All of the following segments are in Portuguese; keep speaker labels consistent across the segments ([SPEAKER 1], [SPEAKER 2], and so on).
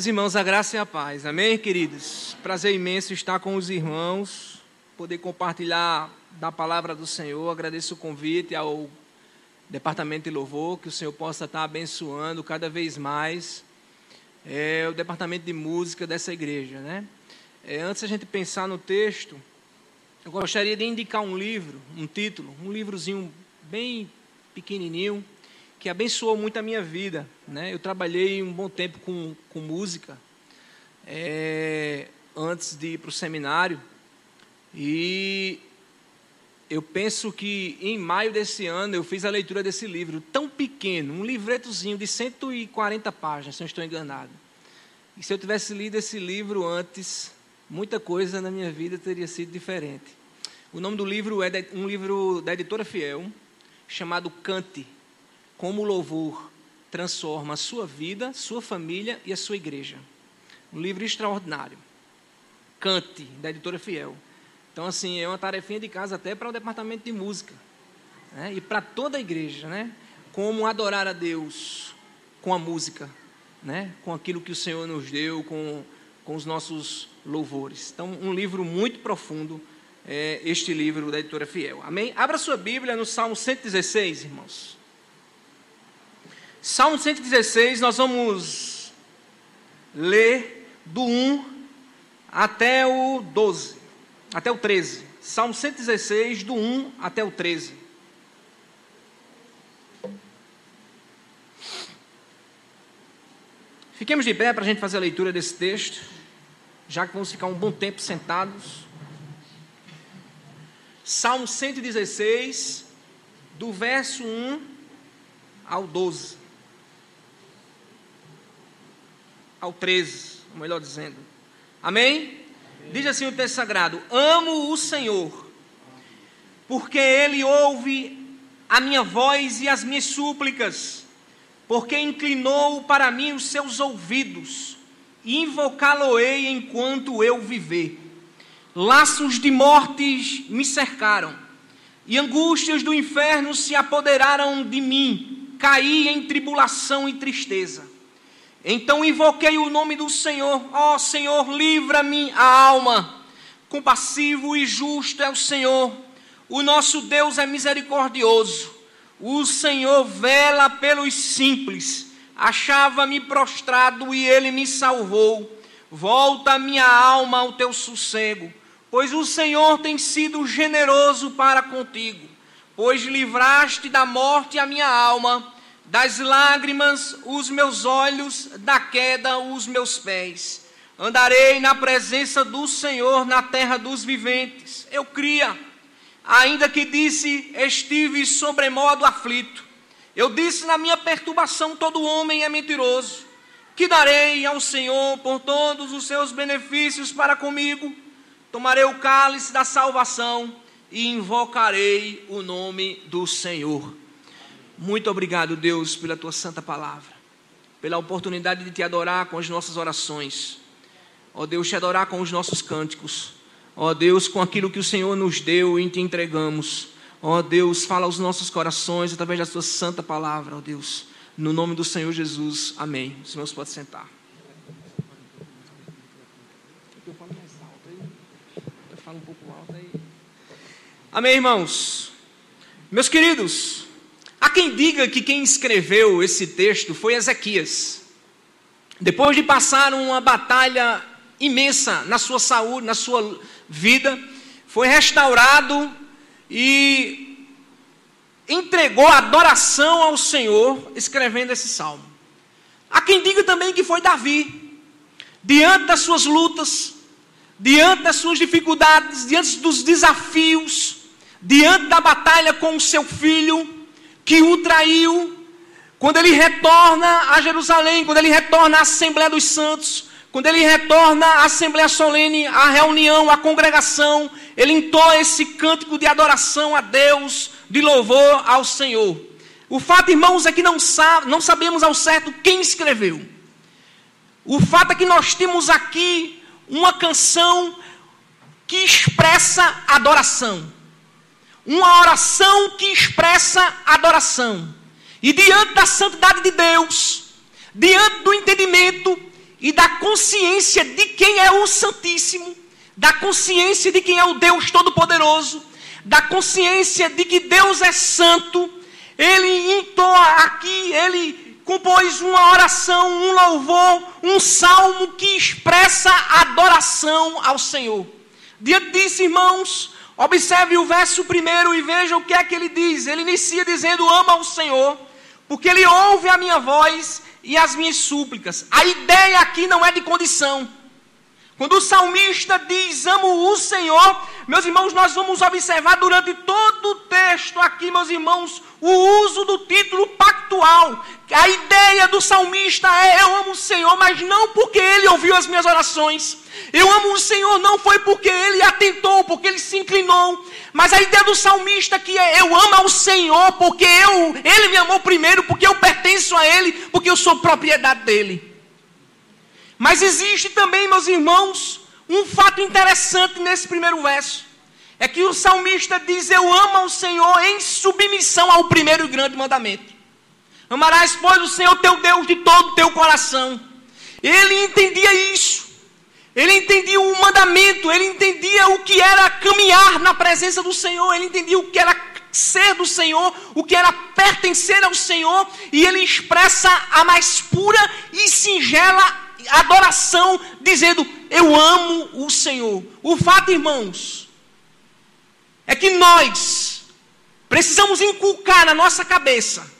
[SPEAKER 1] Meus irmãos, a graça e a paz. Amém, queridos? Prazer imenso estar com os irmãos, poder compartilhar da palavra do Senhor. Agradeço o convite ao Departamento de Louvor, que o Senhor possa estar abençoando cada vez mais é, o Departamento de Música dessa igreja, né? É, antes a gente pensar no texto, eu gostaria de indicar um livro, um título, um livrozinho bem pequenininho, que abençoou muito a minha vida. Né? Eu trabalhei um bom tempo com, com música, é, antes de ir para o seminário, e eu penso que em maio desse ano eu fiz a leitura desse livro, tão pequeno, um livretozinho de 140 páginas, se não estou enganado. E se eu tivesse lido esse livro antes, muita coisa na minha vida teria sido diferente. O nome do livro é um livro da editora Fiel, chamado Cante como o louvor transforma a sua vida, sua família e a sua igreja. Um livro extraordinário. Cante, da editora Fiel. Então, assim, é uma tarefinha de casa até para o departamento de música. Né? E para toda a igreja, né? Como adorar a Deus com a música, né? Com aquilo que o Senhor nos deu, com, com os nossos louvores. Então, um livro muito profundo, é este livro da editora Fiel. Amém? Abra sua Bíblia no Salmo 116, irmãos. Salmo 116, nós vamos ler do 1 até o 12, até o 13. Salmo 116, do 1 até o 13. Fiquemos de pé para a gente fazer a leitura desse texto, já que vamos ficar um bom tempo sentados. Salmo 116, do verso 1 ao 12. Ao 13, melhor dizendo. Amém? Amém? Diz assim o texto sagrado: Amo o Senhor, porque Ele ouve a minha voz e as minhas súplicas, porque inclinou para mim os seus ouvidos, e invocá-lo-ei enquanto eu viver. Laços de mortes me cercaram, e angústias do inferno se apoderaram de mim, caí em tribulação e tristeza. Então invoquei o nome do Senhor, ó oh, Senhor, livra-me a alma. Compassivo e justo é o Senhor, o nosso Deus é misericordioso. O Senhor vela pelos simples. Achava-me prostrado e ele me salvou. Volta minha alma ao teu sossego, pois o Senhor tem sido generoso para contigo, pois livraste da morte a minha alma das lágrimas os meus olhos, da queda os meus pés. Andarei na presença do Senhor na terra dos viventes. Eu cria, ainda que disse, estive sobremodo aflito. Eu disse na minha perturbação: todo homem é mentiroso. Que darei ao Senhor por todos os seus benefícios para comigo? Tomarei o cálice da salvação e invocarei o nome do Senhor. Muito obrigado, Deus, pela tua santa palavra, pela oportunidade de te adorar com as nossas orações. Ó Deus, te adorar com os nossos cânticos. Ó Deus, com aquilo que o Senhor nos deu e te entregamos. Ó Deus, fala aos nossos corações através da tua santa palavra, ó Deus. No nome do Senhor Jesus. Amém. Os irmãos podem sentar. Amém, irmãos. Meus queridos, Há quem diga que quem escreveu esse texto foi Ezequias. Depois de passar uma batalha imensa na sua saúde, na sua vida, foi restaurado e entregou adoração ao Senhor, escrevendo esse salmo. Há quem diga também que foi Davi, diante das suas lutas, diante das suas dificuldades, diante dos desafios, diante da batalha com o seu filho, que o traiu, quando ele retorna a Jerusalém, quando ele retorna à Assembleia dos Santos, quando ele retorna à Assembleia Solene, à reunião, à congregação, ele entoa esse cântico de adoração a Deus, de louvor ao Senhor. O fato, irmãos, é que não, sabe, não sabemos ao certo quem escreveu. O fato é que nós temos aqui uma canção que expressa adoração uma oração que expressa adoração. E diante da santidade de Deus, diante do entendimento e da consciência de quem é o Santíssimo, da consciência de quem é o Deus Todo-Poderoso, da consciência de que Deus é santo, ele entoa aqui, ele compôs uma oração, um louvor, um salmo que expressa adoração ao Senhor. Diante disso, irmãos, observe o verso primeiro e veja o que é que ele diz. Ele inicia dizendo: Ama o Senhor, porque ele ouve a minha voz e as minhas súplicas. A ideia aqui não é de condição. Quando o salmista diz amo o Senhor, meus irmãos, nós vamos observar durante todo o texto aqui, meus irmãos, o uso do título pactual. A ideia do salmista é eu amo o Senhor, mas não porque ele ouviu as minhas orações. Eu amo o Senhor não foi porque ele atentou, porque ele se inclinou, mas a ideia do salmista que é eu amo ao Senhor porque eu, ele me amou primeiro, porque eu pertenço a ele, porque eu sou propriedade dele. Mas existe também, meus irmãos, um fato interessante nesse primeiro verso. É que o salmista diz: Eu amo ao Senhor em submissão ao primeiro grande mandamento. Amarás, pois, o Senhor teu Deus de todo o teu coração. Ele entendia isso. Ele entendia o mandamento, ele entendia o que era caminhar na presença do Senhor, ele entendia o que era ser do Senhor, o que era pertencer ao Senhor, e ele expressa a mais pura e singela adoração, dizendo: Eu amo o Senhor. O fato, irmãos, é que nós precisamos inculcar na nossa cabeça,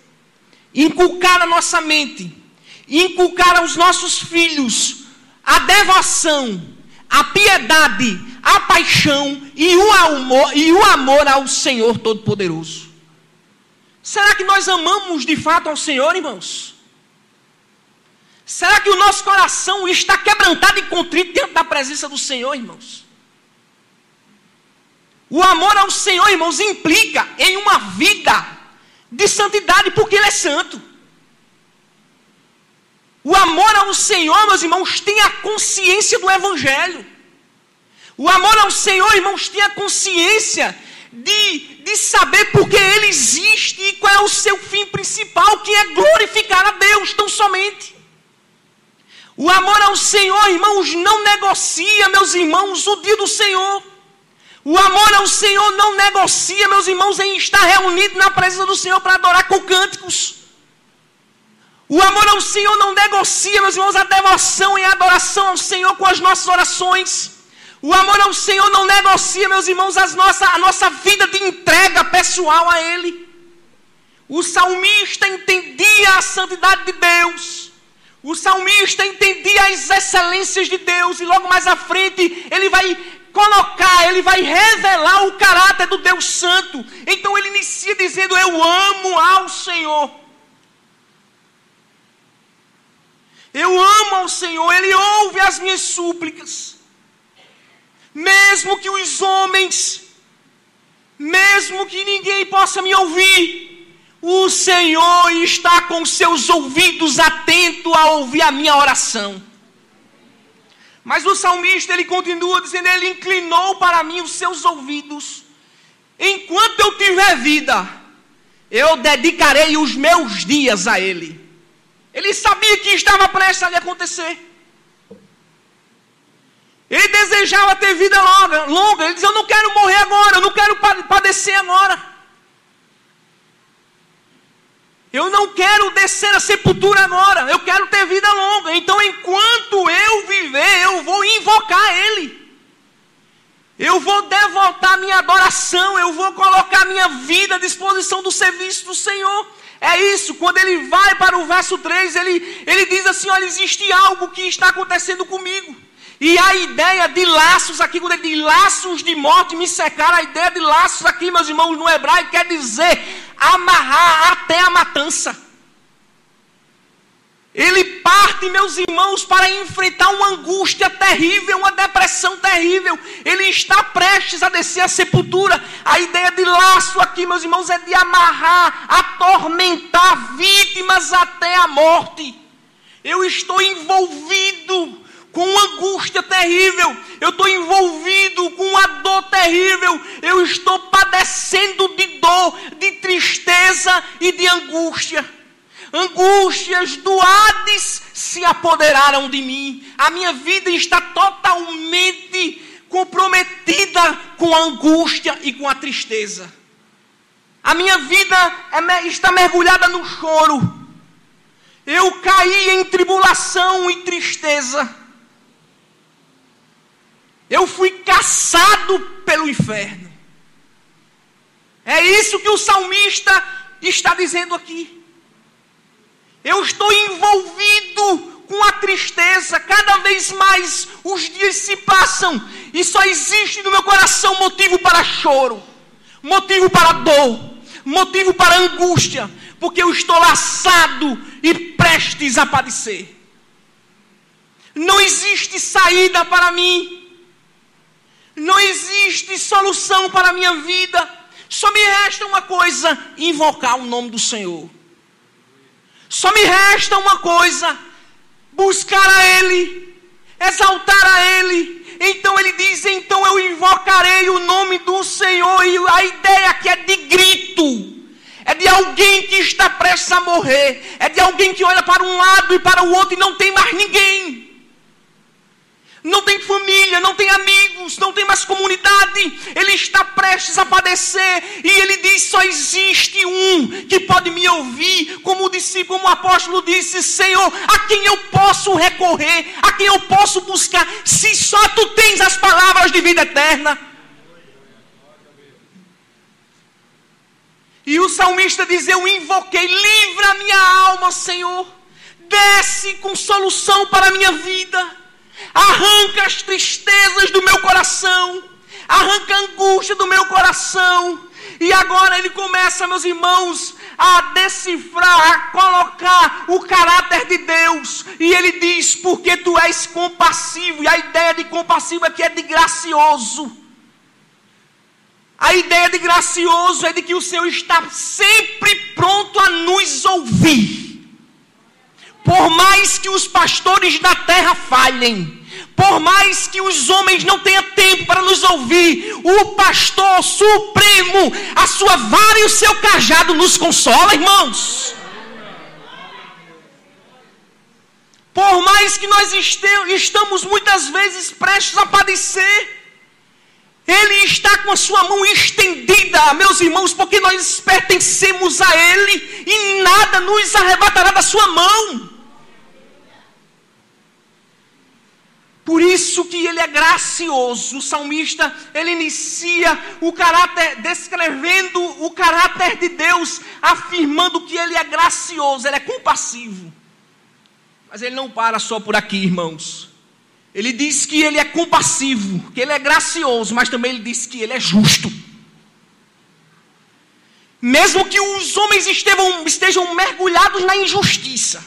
[SPEAKER 1] inculcar na nossa mente, inculcar aos nossos filhos a devoção, a piedade, a paixão e o amor, e o amor ao Senhor Todo-Poderoso. Será que nós amamos de fato ao Senhor, irmãos? Será que o nosso coração está quebrantado e contrito diante da presença do Senhor, irmãos? O amor ao Senhor, irmãos, implica em uma vida de santidade, porque Ele é santo. O amor ao Senhor, meus irmãos, tem a consciência do Evangelho. O amor ao Senhor, irmãos, tem a consciência de, de saber porque Ele existe e qual é o seu fim principal, que é glorificar a Deus, tão somente. O amor ao Senhor, irmãos, não negocia, meus irmãos, o dia do Senhor. O amor ao Senhor não negocia, meus irmãos, em estar reunido na presença do Senhor para adorar com cânticos. O amor ao Senhor não negocia, meus irmãos, a devoção e a adoração ao Senhor com as nossas orações. O amor ao Senhor não negocia, meus irmãos, as nossa, a nossa vida de entrega pessoal a Ele. O salmista entendia a santidade de Deus. O salmista entendia as excelências de Deus e logo mais à frente ele vai colocar, ele vai revelar o caráter do Deus Santo. Então ele inicia dizendo: Eu amo ao Senhor. Eu amo ao Senhor, Ele ouve as minhas súplicas. Mesmo que os homens, mesmo que ninguém possa me ouvir, o Senhor está com seus ouvidos atentos a ouvir a minha oração. Mas o salmista ele continua dizendo: Ele inclinou para mim os seus ouvidos. Enquanto eu tiver vida, eu dedicarei os meus dias a Ele. Ele sabia que estava prestes a lhe acontecer. Ele desejava ter vida longa. Ele dizia: Eu não quero morrer agora, eu não quero padecer agora. Eu não quero descer a sepultura agora, eu quero ter vida longa. Então, enquanto eu viver, eu vou invocar Ele. Eu vou devotar minha adoração, eu vou colocar minha vida à disposição do serviço do Senhor. É isso, quando ele vai para o verso 3, ele, ele diz assim: olha, existe algo que está acontecendo comigo. E a ideia de laços aqui, quando ele diz laços de morte me secaram, a ideia de laços aqui, meus irmãos, no hebraico quer dizer amarrar até a matança. Ele parte, meus irmãos, para enfrentar uma angústia terrível, uma depressão terrível. Ele está prestes a descer a sepultura. A ideia de laço aqui, meus irmãos, é de amarrar, atormentar vítimas até a morte. Eu estou envolvido com uma angústia terrível, eu estou envolvido com uma dor terrível, eu estou padecendo de dor, de tristeza e de angústia. Angústias do Hades se apoderaram de mim. A minha vida está totalmente comprometida com a angústia e com a tristeza. A minha vida é, está mergulhada no choro. Eu caí em tribulação e tristeza. Eu fui caçado pelo inferno. É isso que o salmista está dizendo aqui. Eu estou envolvido com a tristeza, cada vez mais os dias se passam e só existe no meu coração motivo para choro, motivo para dor, motivo para angústia, porque eu estou laçado e prestes a padecer. Não existe saída para mim. Não existe solução para a minha vida. Só me resta uma coisa: invocar o nome do Senhor. Só me resta uma coisa: buscar a Ele, exaltar a Ele. Então ele diz: então eu invocarei o nome do Senhor. E a ideia aqui é de grito. É de alguém que está prestes a morrer. É de alguém que olha para um lado e para o outro e não tem mais ninguém não tem família, não tem amigos, não tem mais comunidade, ele está prestes a padecer, e ele diz: só existe um que pode me ouvir, como o discípulo, como o apóstolo disse: Senhor, a quem eu posso recorrer, a quem eu posso buscar, se só tu tens as palavras de vida eterna. E o salmista diz: Eu invoquei, livra minha alma, Senhor, desce com solução para a minha vida arranca as tristezas do meu coração, arranca a angústia do meu coração. E agora ele começa, meus irmãos, a decifrar, a colocar o caráter de Deus. E ele diz: Porque tu és compassivo. E a ideia de compassivo aqui é de gracioso. A ideia de gracioso é de que o Senhor está sempre pronto a nos ouvir. Por mais que os pastores da terra falhem, por mais que os homens não tenham tempo para nos ouvir, o pastor supremo, a sua vara e o seu cajado nos consola, irmãos. Por mais que nós estamos muitas vezes prestes a padecer, Ele está com a sua mão estendida, meus irmãos, porque nós pertencemos a Ele e nada nos arrebatará da sua mão. Por isso que ele é gracioso. O salmista, ele inicia o caráter, descrevendo o caráter de Deus, afirmando que ele é gracioso, ele é compassivo. Mas ele não para só por aqui, irmãos. Ele diz que ele é compassivo, que ele é gracioso, mas também ele diz que ele é justo. Mesmo que os homens estejam, estejam mergulhados na injustiça,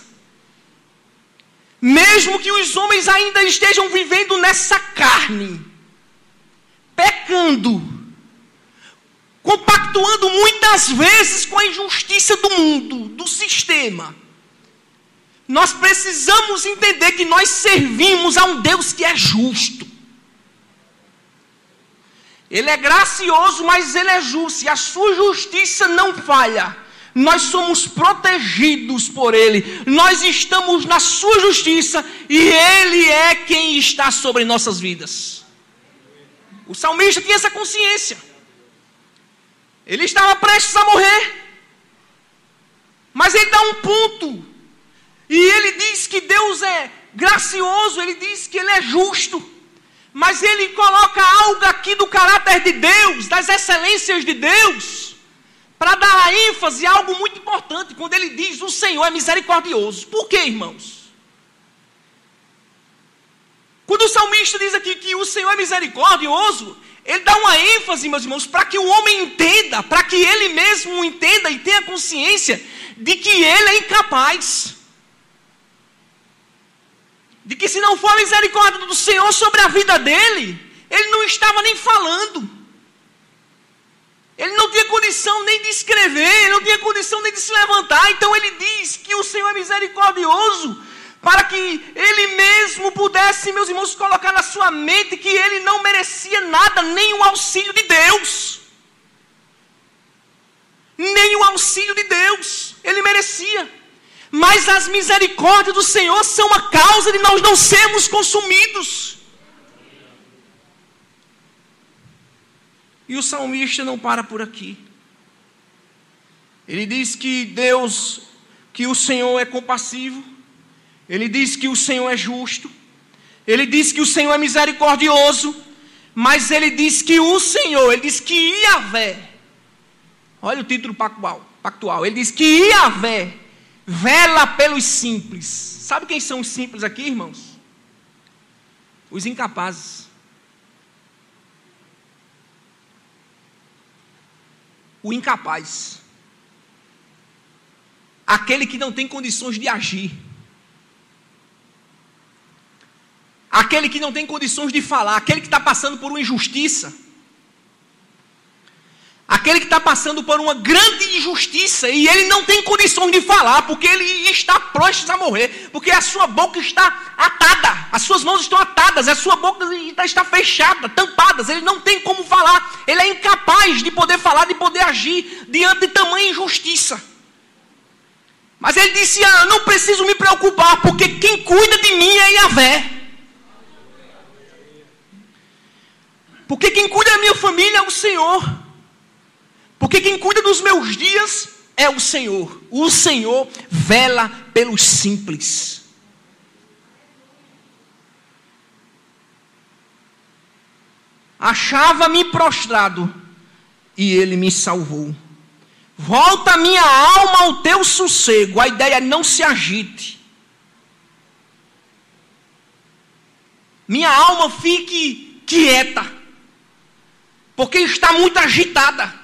[SPEAKER 1] mesmo que os homens ainda estejam vivendo nessa carne, pecando, compactuando muitas vezes com a injustiça do mundo, do sistema. Nós precisamos entender que nós servimos a um Deus que é justo. Ele é gracioso, mas ele é justo, e a sua justiça não falha nós somos protegidos por Ele, nós estamos na Sua justiça e Ele é quem está sobre nossas vidas. O salmista tinha essa consciência, ele estava prestes a morrer, mas ele dá um ponto, e ele diz que Deus é gracioso, ele diz que Ele é justo. Mas ele coloca algo aqui do caráter de Deus, das excelências de Deus, para dar ênfase a algo muito importante, quando ele diz o Senhor é misericordioso. Por quê, irmãos? Quando o salmista diz aqui que o Senhor é misericordioso, ele dá uma ênfase, meus irmãos, para que o homem entenda, para que ele mesmo entenda e tenha consciência de que ele é incapaz. De que se não for a misericórdia do Senhor sobre a vida dele, ele não estava nem falando. Ele não tinha condição nem de escrever, ele não tinha condição nem de se levantar. Então ele diz que o Senhor é misericordioso para que ele mesmo pudesse, meus irmãos, colocar na sua mente que ele não merecia nada, nem o auxílio de Deus. Nem o auxílio de Deus ele merecia. Mas as misericórdias do Senhor são a causa de nós não sermos consumidos. E o salmista não para por aqui. Ele diz que Deus, que o Senhor é compassivo. Ele diz que o Senhor é justo. Ele diz que o Senhor é misericordioso. Mas ele diz que o Senhor, ele diz que Iavé. Olha o título pactual. ele diz que Iavé vela pelos simples. Sabe quem são os simples aqui, irmãos? Os incapazes. O incapaz. Aquele que não tem condições de agir. Aquele que não tem condições de falar. Aquele que está passando por uma injustiça. Aquele que está passando por uma grande injustiça e ele não tem condições de falar, porque ele está prestes a morrer, porque a sua boca está atada, as suas mãos estão atadas, a sua boca está fechada, tampadas, ele não tem como falar, ele é incapaz de poder falar, de poder agir diante de tamanha injustiça. Mas ele disse: Ah, não preciso me preocupar, porque quem cuida de mim é Yahvé. Porque quem cuida da minha família é o Senhor. Porque quem cuida dos meus dias é o Senhor. O Senhor vela pelos simples. Achava-me prostrado e ele me salvou. Volta minha alma ao teu sossego. A ideia é não se agite. Minha alma fique quieta, porque está muito agitada.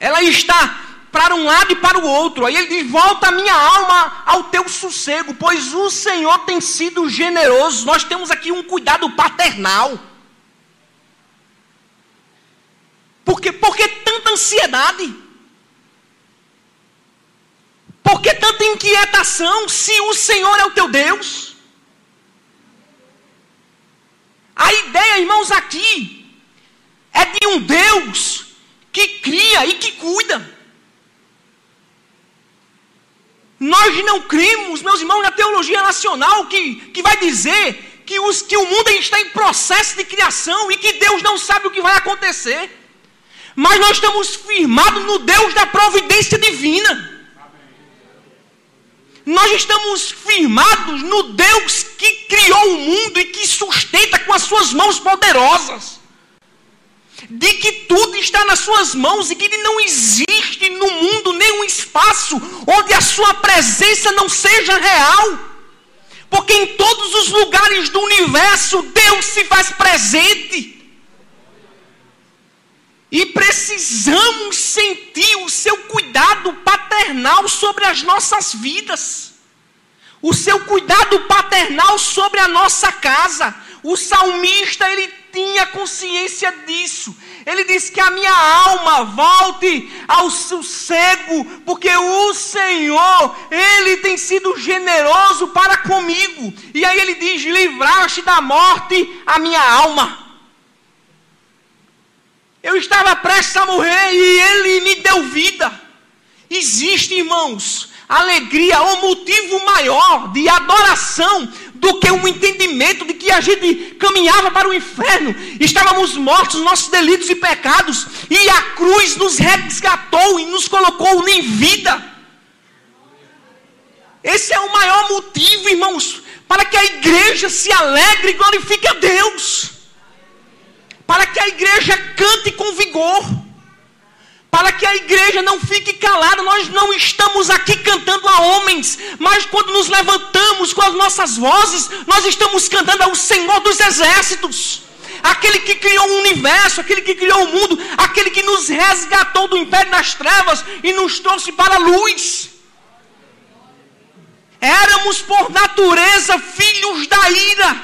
[SPEAKER 1] Ela está para um lado e para o outro. Aí ele diz: Volta a minha alma ao teu sossego, pois o Senhor tem sido generoso. Nós temos aqui um cuidado paternal. Por que, por que tanta ansiedade? Por que tanta inquietação se o Senhor é o teu Deus? A ideia, irmãos, aqui é de um Deus que cria e que cuida. Nós não cremos, meus irmãos, na teologia nacional que, que vai dizer que, os, que o mundo está em processo de criação e que Deus não sabe o que vai acontecer. Mas nós estamos firmados no Deus da providência divina. Nós estamos firmados no Deus que criou o mundo e que sustenta com as suas mãos poderosas de que tudo está nas suas mãos e que não existe no mundo nenhum espaço onde a sua presença não seja real. Porque em todos os lugares do universo Deus se faz presente. E precisamos sentir o seu cuidado paternal sobre as nossas vidas. O seu cuidado paternal sobre a nossa casa. O salmista, ele tinha consciência disso. Ele diz que a minha alma volte ao sossego, porque o Senhor, Ele tem sido generoso para comigo. E aí ele diz: livraste da morte a minha alma. Eu estava prestes a morrer e Ele me deu vida. Existe, irmãos, alegria, o motivo maior de adoração do que um entendimento de que a gente caminhava para o inferno, estávamos mortos nos nossos delitos e pecados, e a cruz nos resgatou e nos colocou em vida. Esse é o maior motivo, irmãos, para que a igreja se alegre e glorifique a Deus, para que a igreja cante com vigor para que a igreja não fique calada. Nós não estamos aqui cantando a homens, mas quando nos levantamos com as nossas vozes, nós estamos cantando ao Senhor dos exércitos. Aquele que criou o universo, aquele que criou o mundo, aquele que nos resgatou do império das trevas e nos trouxe para a luz. Éramos por natureza filhos da ira,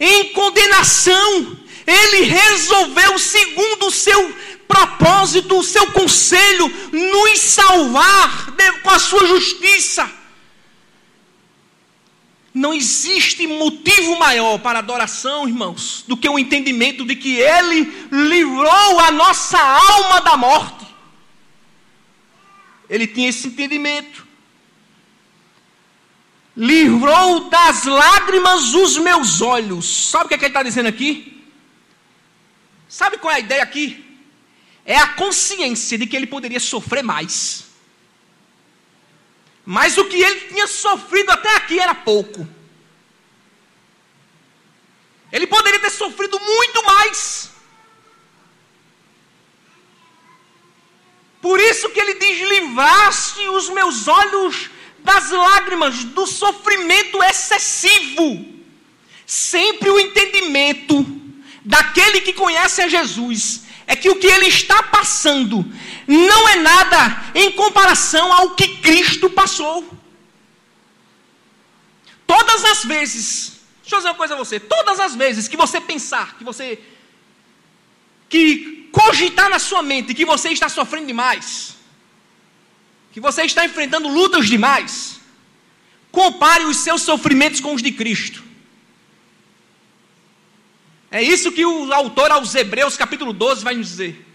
[SPEAKER 1] em condenação. Ele resolveu, segundo o seu propósito, o seu conselho, nos salvar com a sua justiça. Não existe motivo maior para adoração, irmãos, do que o entendimento de que Ele livrou a nossa alma da morte. ele tinha esse entendimento. Livrou das lágrimas os meus olhos. Sabe o que, é que ele está dizendo aqui? Sabe qual é a ideia aqui? É a consciência de que ele poderia sofrer mais. Mas o que ele tinha sofrido até aqui era pouco. Ele poderia ter sofrido muito mais. Por isso que ele diz: livraste os meus olhos das lágrimas, do sofrimento excessivo. Sempre o entendimento daquele que conhece a Jesus é que o que ele está passando não é nada em comparação ao que Cristo passou. Todas as vezes, deixa eu dizer uma coisa a você, todas as vezes que você pensar, que você que cogitar na sua mente que você está sofrendo demais, que você está enfrentando lutas demais, compare os seus sofrimentos com os de Cristo. É isso que o autor aos Hebreus, capítulo 12, vai nos dizer.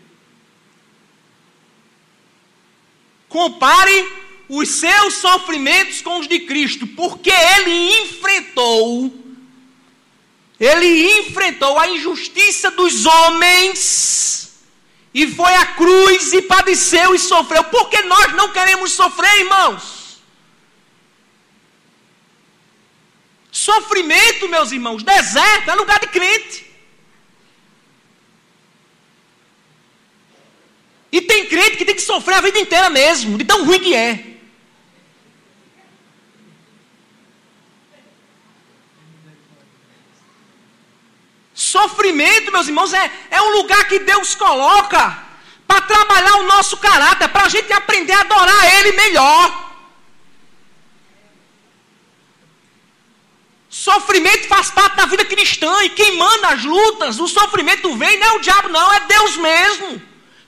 [SPEAKER 1] Compare os seus sofrimentos com os de Cristo, porque ele enfrentou, ele enfrentou a injustiça dos homens, e foi à cruz e padeceu e sofreu, porque nós não queremos sofrer, irmãos. Sofrimento, meus irmãos, deserto é lugar de crente. E tem crente que tem que sofrer a vida inteira mesmo, de tão ruim que é. Sofrimento, meus irmãos, é, é um lugar que Deus coloca para trabalhar o nosso caráter, para a gente aprender a adorar Ele melhor. Sofrimento faz parte da vida cristã e quem manda as lutas, o sofrimento vem, não é o diabo, não, é Deus mesmo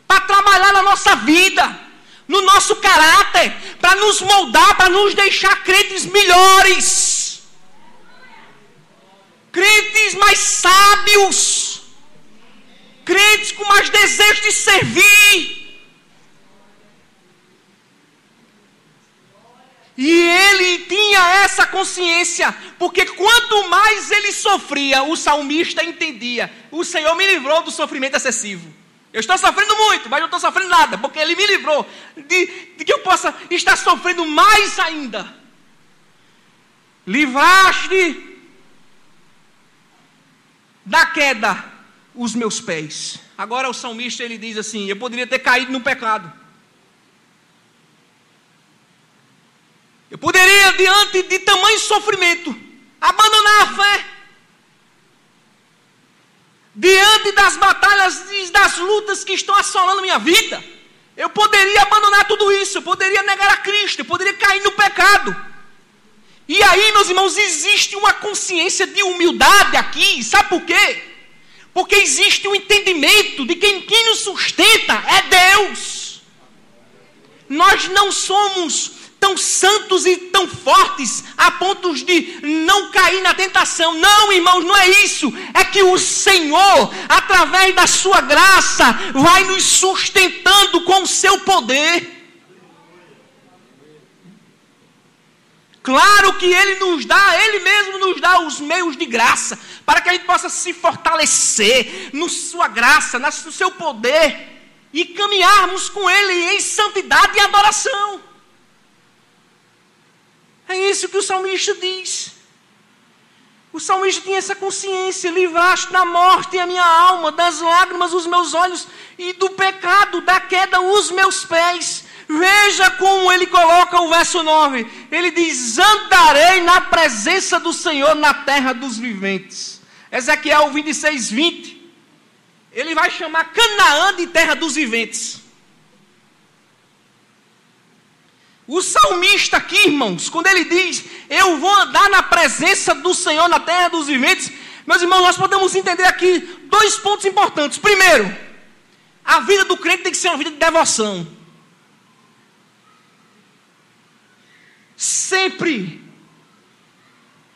[SPEAKER 1] para trabalhar na nossa vida, no nosso caráter, para nos moldar, para nos deixar crentes melhores, crentes mais sábios, crentes com mais desejo de servir. E ele tinha essa consciência, porque quanto mais ele sofria, o salmista entendia: o Senhor me livrou do sofrimento excessivo. Eu estou sofrendo muito, mas não estou sofrendo nada, porque Ele me livrou de, de que eu possa estar sofrendo mais ainda. Livraste da queda os meus pés. Agora o salmista ele diz assim: Eu poderia ter caído no pecado. Eu poderia, diante de tamanho sofrimento, abandonar a fé diante das batalhas e das lutas que estão assolando minha vida, eu poderia abandonar tudo isso, eu poderia negar a Cristo, eu poderia cair no pecado. E aí, meus irmãos, existe uma consciência de humildade aqui, sabe por quê? Porque existe um entendimento de que quem nos sustenta é Deus. Nós não somos tão santos e tão fortes a ponto de não cair na tentação. Não, irmãos, não é isso. É que o Senhor, através da sua graça, vai nos sustentando com o seu poder. Claro que Ele nos dá, Ele mesmo nos dá os meios de graça, para que a gente possa se fortalecer no Sua graça, no Seu poder, e caminharmos com Ele em santidade e adoração. É isso que o salmista diz. O salmista tinha essa consciência: livraste da morte a minha alma, das lágrimas os meus olhos e do pecado, da queda os meus pés. Veja como ele coloca o verso 9: ele diz: Andarei na presença do Senhor na terra dos viventes. Ezequiel 26, 20. Ele vai chamar Canaã de terra dos viventes. O salmista aqui, irmãos, quando ele diz, eu vou andar na presença do Senhor na terra dos viventes, meus irmãos, nós podemos entender aqui dois pontos importantes. Primeiro, a vida do crente tem que ser uma vida de devoção. Sempre,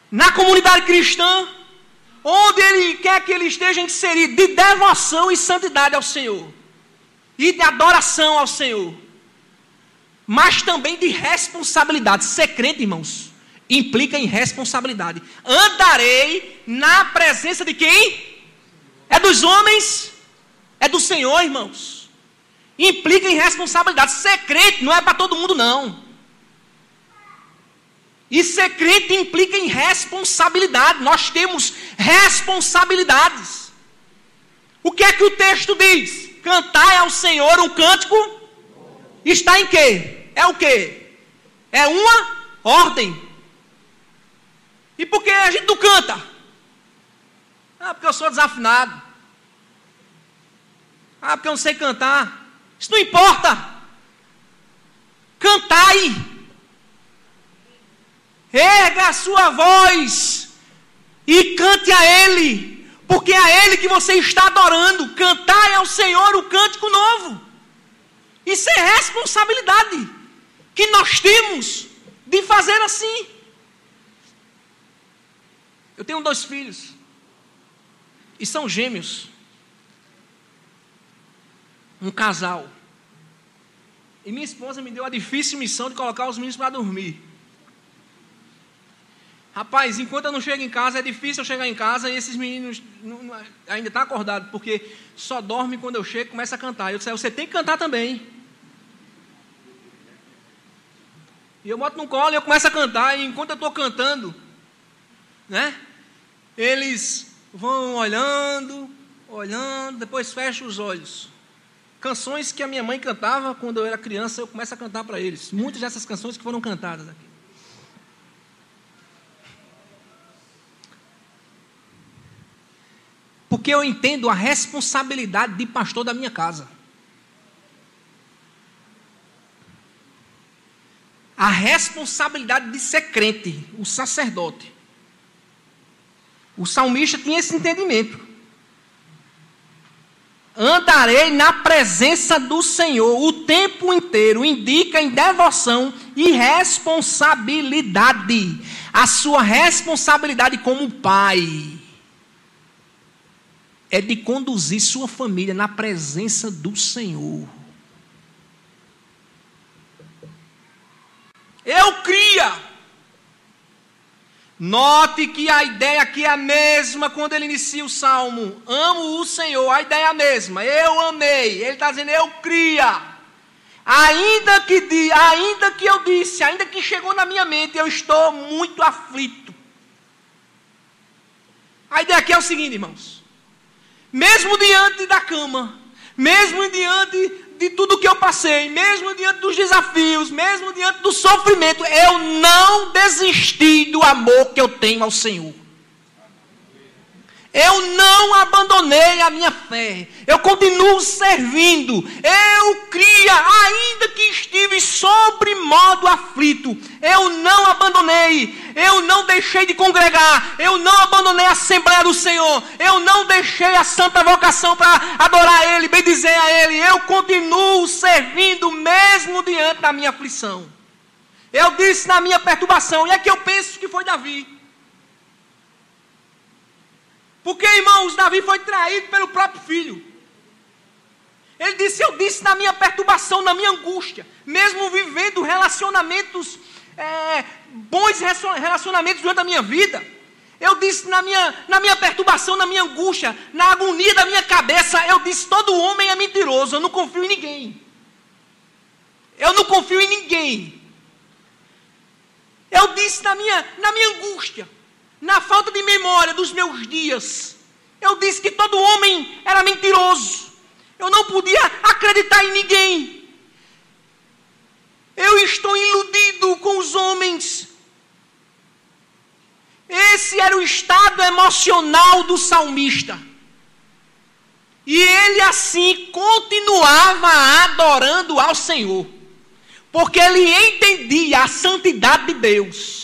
[SPEAKER 1] na comunidade cristã, onde ele quer que ele esteja inserido, de devoção e santidade ao Senhor, e de adoração ao Senhor. Mas também de responsabilidade. Ser crente, irmãos, implica em responsabilidade. Andarei na presença de quem? É dos homens, é do Senhor, irmãos. Implica em responsabilidade. Ser crente não é para todo mundo, não. E ser crente implica em responsabilidade. Nós temos responsabilidades. O que é que o texto diz? Cantar ao Senhor um cântico está em quê? É o quê? É uma ordem. E por que a gente não canta? Ah, porque eu sou desafinado. Ah, porque eu não sei cantar. Isso não importa. Cantai. Erga a sua voz e cante a Ele, porque é a Ele que você está adorando. Cantai ao Senhor o cântico novo. Isso é responsabilidade que nós temos de fazer assim. Eu tenho dois filhos. E são gêmeos. Um casal. E minha esposa me deu a difícil missão de colocar os meninos para dormir. Rapaz, enquanto eu não chego em casa, é difícil eu chegar em casa e esses meninos não, não, ainda estão tá acordados, porque só dorme quando eu chego e começa a cantar. Eu disse, você tem que cantar também. E eu boto no colo e eu começo a cantar, e enquanto eu estou cantando, né? Eles vão olhando, olhando, depois fecham os olhos. Canções que a minha mãe cantava quando eu era criança, eu começo a cantar para eles. Muitas dessas canções que foram cantadas aqui. Porque eu entendo a responsabilidade de pastor da minha casa. A responsabilidade de ser crente, o sacerdote. O salmista tinha esse entendimento. Andarei na presença do Senhor o tempo inteiro, indica em devoção e responsabilidade. A sua responsabilidade como pai é de conduzir sua família na presença do Senhor. Note que a ideia aqui é a mesma quando ele inicia o salmo. Amo o Senhor, a ideia é a mesma. Eu amei. Ele está dizendo, eu cria. Ainda que, ainda que eu disse, ainda que chegou na minha mente, eu estou muito aflito. A ideia aqui é o seguinte, irmãos. Mesmo diante da cama, mesmo diante de tudo que eu passei, mesmo diante dos desafios, mesmo diante do sofrimento, eu não desisti do amor que eu tenho ao Senhor. Eu não abandonei a minha fé. Eu continuo servindo. Eu cria, ainda que estive sobre modo aflito. Eu não abandonei. Eu não deixei de congregar. Eu não abandonei a Assembleia do Senhor. Eu não deixei a santa vocação para adorar Ele, bem dizer a Ele. Eu continuo servindo mesmo diante da minha aflição. Eu disse na minha perturbação. E é que eu penso que foi Davi. Porque, irmãos, Davi foi traído pelo próprio filho. Ele disse: Eu disse na minha perturbação, na minha angústia, mesmo vivendo relacionamentos, é, bons relacionamentos durante a minha vida. Eu disse na minha, na minha perturbação, na minha angústia, na agonia da minha cabeça, eu disse: todo homem é mentiroso, eu não confio em ninguém. Eu não confio em ninguém. Eu disse na minha, na minha angústia, na falta de memória dos meus dias, eu disse que todo homem era mentiroso. Eu não podia acreditar em ninguém. Eu estou iludido com os homens. Esse era o estado emocional do salmista. E ele assim continuava adorando ao Senhor, porque ele entendia a santidade de Deus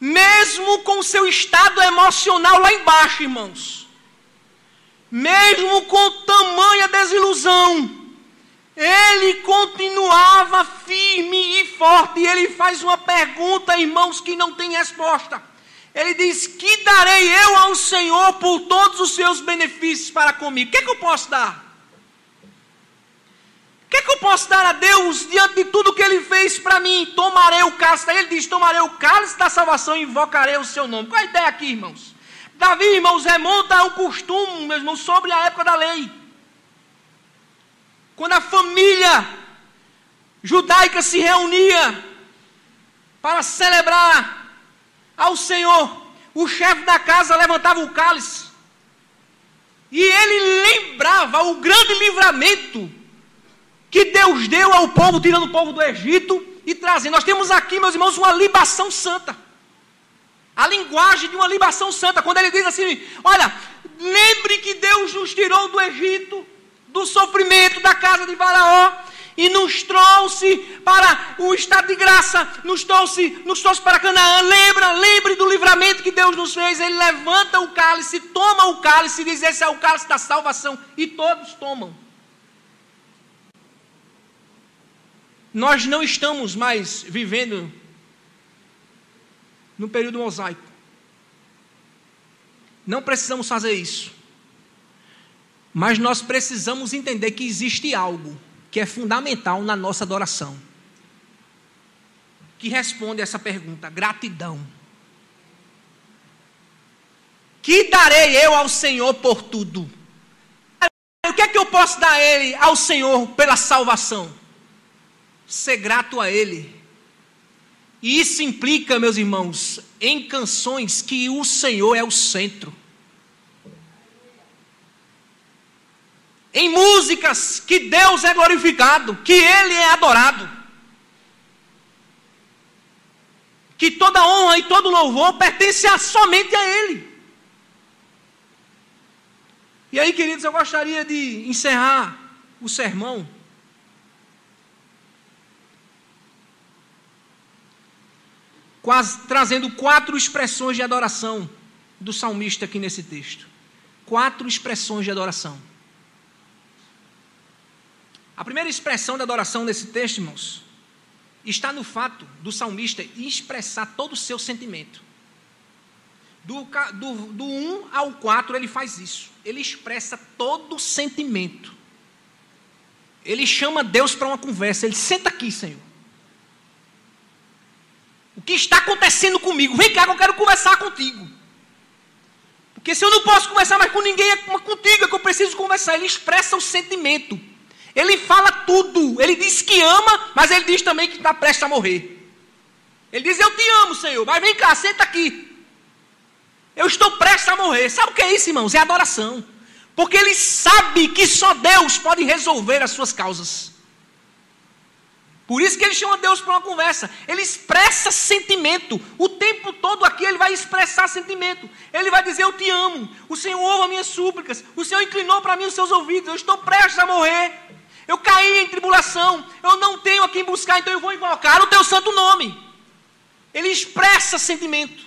[SPEAKER 1] mesmo com seu estado emocional lá embaixo, irmãos, mesmo com tamanha desilusão, ele continuava firme e forte. E ele faz uma pergunta, irmãos, que não tem resposta. Ele diz: Que darei eu ao Senhor por todos os seus benefícios para comigo? O que, é que eu posso dar? Que, que eu posso dar a Deus diante de tudo que Ele fez para mim? Tomarei o cálice. Ele diz: Tomarei o cálice da salvação e invocarei o seu nome. Qual a ideia aqui, irmãos? Davi, irmãos, remonta ao costume, meus irmãos, sobre a época da lei. Quando a família judaica se reunia para celebrar ao Senhor, o chefe da casa levantava o cálice. E ele lembrava o grande livramento que Deus deu ao povo, tirando o povo do Egito e trazendo. Nós temos aqui, meus irmãos, uma libação santa. A linguagem de uma libação santa, quando ele diz assim: Olha, lembre que Deus nos tirou do Egito, do sofrimento da casa de Faraó, e nos trouxe para o estado de graça, nos trouxe, nos trouxe para Canaã. Lembra, lembre do livramento que Deus nos fez. Ele levanta o cálice, toma o cálice e diz: Esse é o cálice da salvação. E todos tomam. Nós não estamos mais vivendo no período mosaico. Não precisamos fazer isso. Mas nós precisamos entender que existe algo que é fundamental na nossa adoração. Que responde essa pergunta: gratidão. Que darei eu ao Senhor por tudo? O que é que eu posso dar a Ele, ao Senhor, pela salvação? Ser grato a Ele e isso implica, meus irmãos, em canções que o Senhor é o centro. Em músicas que Deus é glorificado, que Ele é adorado. Que toda honra e todo louvor pertence somente a Ele. E aí, queridos, eu gostaria de encerrar o sermão quase, trazendo quatro expressões de adoração do salmista aqui nesse texto. Quatro expressões de adoração. A primeira expressão de adoração nesse texto, irmãos, está no fato do salmista expressar todo o seu sentimento. Do, do, do 1 ao 4 ele faz isso. Ele expressa todo o sentimento. Ele chama Deus para uma conversa. Ele senta aqui, Senhor. O que está acontecendo comigo? Vem cá que eu quero conversar contigo. Porque se eu não posso conversar mais com ninguém, é contigo é que eu preciso conversar. Ele expressa o sentimento. Ele fala tudo. Ele diz que ama, mas ele diz também que está prestes a morrer. Ele diz: Eu te amo, Senhor, mas vem cá, senta aqui. Eu estou prestes a morrer. Sabe o que é isso, irmãos? É adoração. Porque ele sabe que só Deus pode resolver as suas causas. Por isso que ele chama Deus para uma conversa. Ele expressa sentimento. O tempo todo aqui ele vai expressar sentimento. Ele vai dizer: Eu te amo. O Senhor ouve as minhas súplicas. O Senhor inclinou para mim os seus ouvidos. Eu estou prestes a morrer. Eu caí em tribulação. Eu não tenho a quem buscar, então eu vou invocar o teu santo nome. Ele expressa sentimento.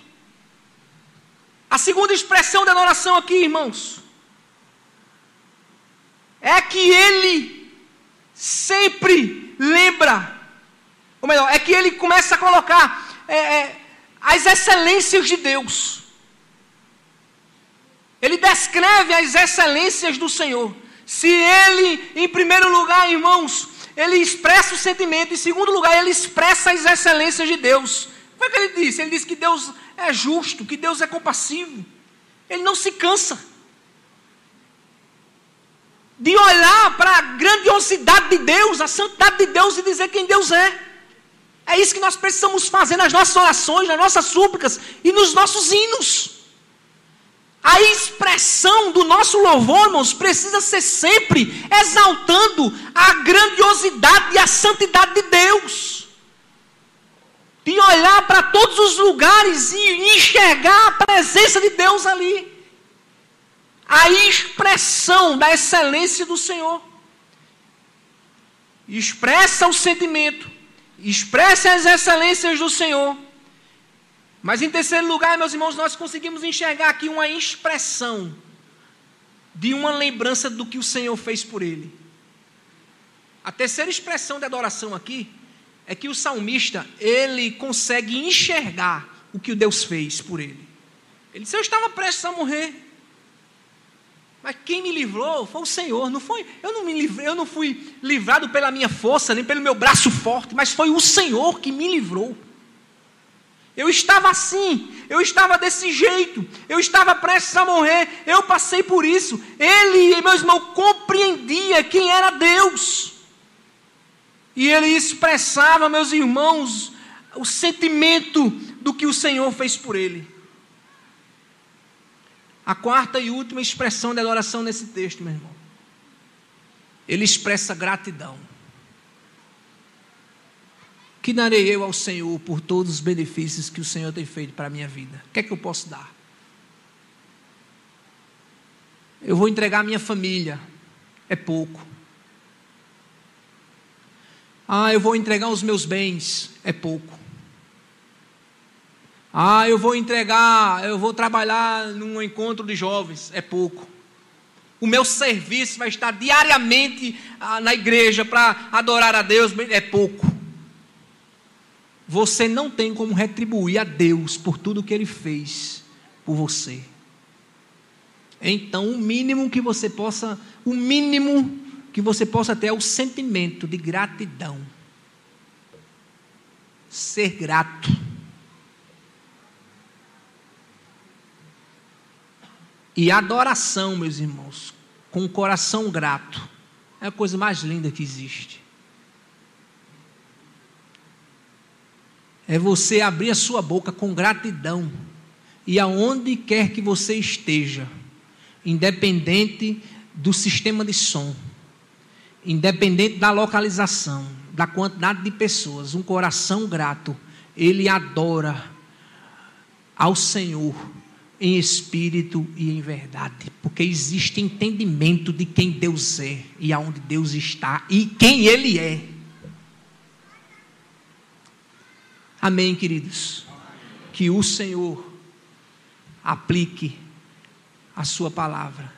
[SPEAKER 1] A segunda expressão da oração aqui, irmãos, é que ele sempre lembra, ou melhor, é que ele começa a colocar é, é, as excelências de Deus. Ele descreve as excelências do Senhor. Se ele, em primeiro lugar, irmãos, ele expressa o sentimento, em segundo lugar, ele expressa as excelências de Deus. Foi o que ele disse? Ele disse que Deus é justo, que Deus é compassivo. Ele não se cansa de olhar para a grandiosidade de Deus, a santidade de Deus e dizer quem Deus é. É isso que nós precisamos fazer nas nossas orações, nas nossas súplicas e nos nossos hinos. A expressão do nosso louvor, irmãos, precisa ser sempre exaltando a grandiosidade e a santidade de Deus. De olhar para todos os lugares e enxergar a presença de Deus ali a expressão da excelência do Senhor. Expressa o sentimento, expressa as excelências do Senhor. Mas em terceiro lugar, meus irmãos, nós conseguimos enxergar aqui uma expressão de uma lembrança do que o Senhor fez por ele. A terceira expressão de adoração aqui é que o salmista, ele consegue enxergar o que Deus fez por ele. Ele disse: Eu estava prestes a morrer. Mas quem me livrou foi o Senhor, não foi? Eu não me livrei, eu não fui livrado pela minha força, nem pelo meu braço forte, mas foi o Senhor que me livrou. Eu estava assim, eu estava desse jeito, eu estava prestes a morrer, eu passei por isso. Ele, meu irmão, compreendia quem era Deus. E ele expressava, meus irmãos, o sentimento do que o Senhor fez por ele. A quarta e última expressão de adoração nesse texto, meu irmão. Ele expressa gratidão. Que darei eu ao Senhor por todos os benefícios que o Senhor tem feito para a minha vida? O que é que eu posso dar? Eu vou entregar a minha família, é pouco. Ah, eu vou entregar os meus bens, é pouco. Ah, eu vou entregar, eu vou trabalhar num encontro de jovens, é pouco. O meu serviço vai estar diariamente ah, na igreja para adorar a Deus, é pouco. Você não tem como retribuir a Deus por tudo que Ele fez por você. Então, o mínimo que você possa, o mínimo que você possa ter é o sentimento de gratidão. Ser grato. E adoração, meus irmãos, com o coração grato, é a coisa mais linda que existe. É você abrir a sua boca com gratidão, e aonde quer que você esteja, independente do sistema de som, independente da localização, da quantidade de pessoas, um coração grato, ele adora ao Senhor em espírito e em verdade, porque existe entendimento de quem Deus é e aonde Deus está e quem Ele é. Amém, queridos? Que o Senhor aplique a Sua palavra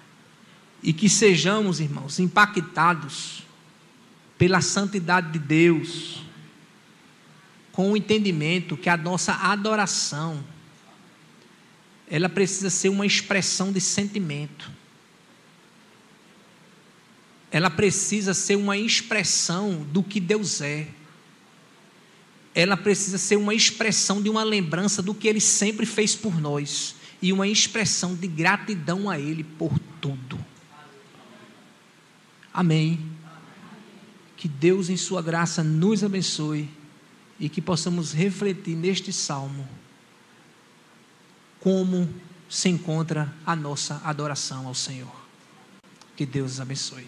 [SPEAKER 1] e que sejamos, irmãos, impactados pela santidade de Deus, com o entendimento que a nossa adoração ela precisa ser uma expressão de sentimento. Ela precisa ser uma expressão do que Deus é. Ela precisa ser uma expressão de uma lembrança do que Ele sempre fez por nós e uma expressão de gratidão a Ele por tudo. Amém. Que Deus, em Sua graça, nos abençoe e que possamos refletir neste salmo como se encontra a nossa adoração ao Senhor. Que Deus os abençoe.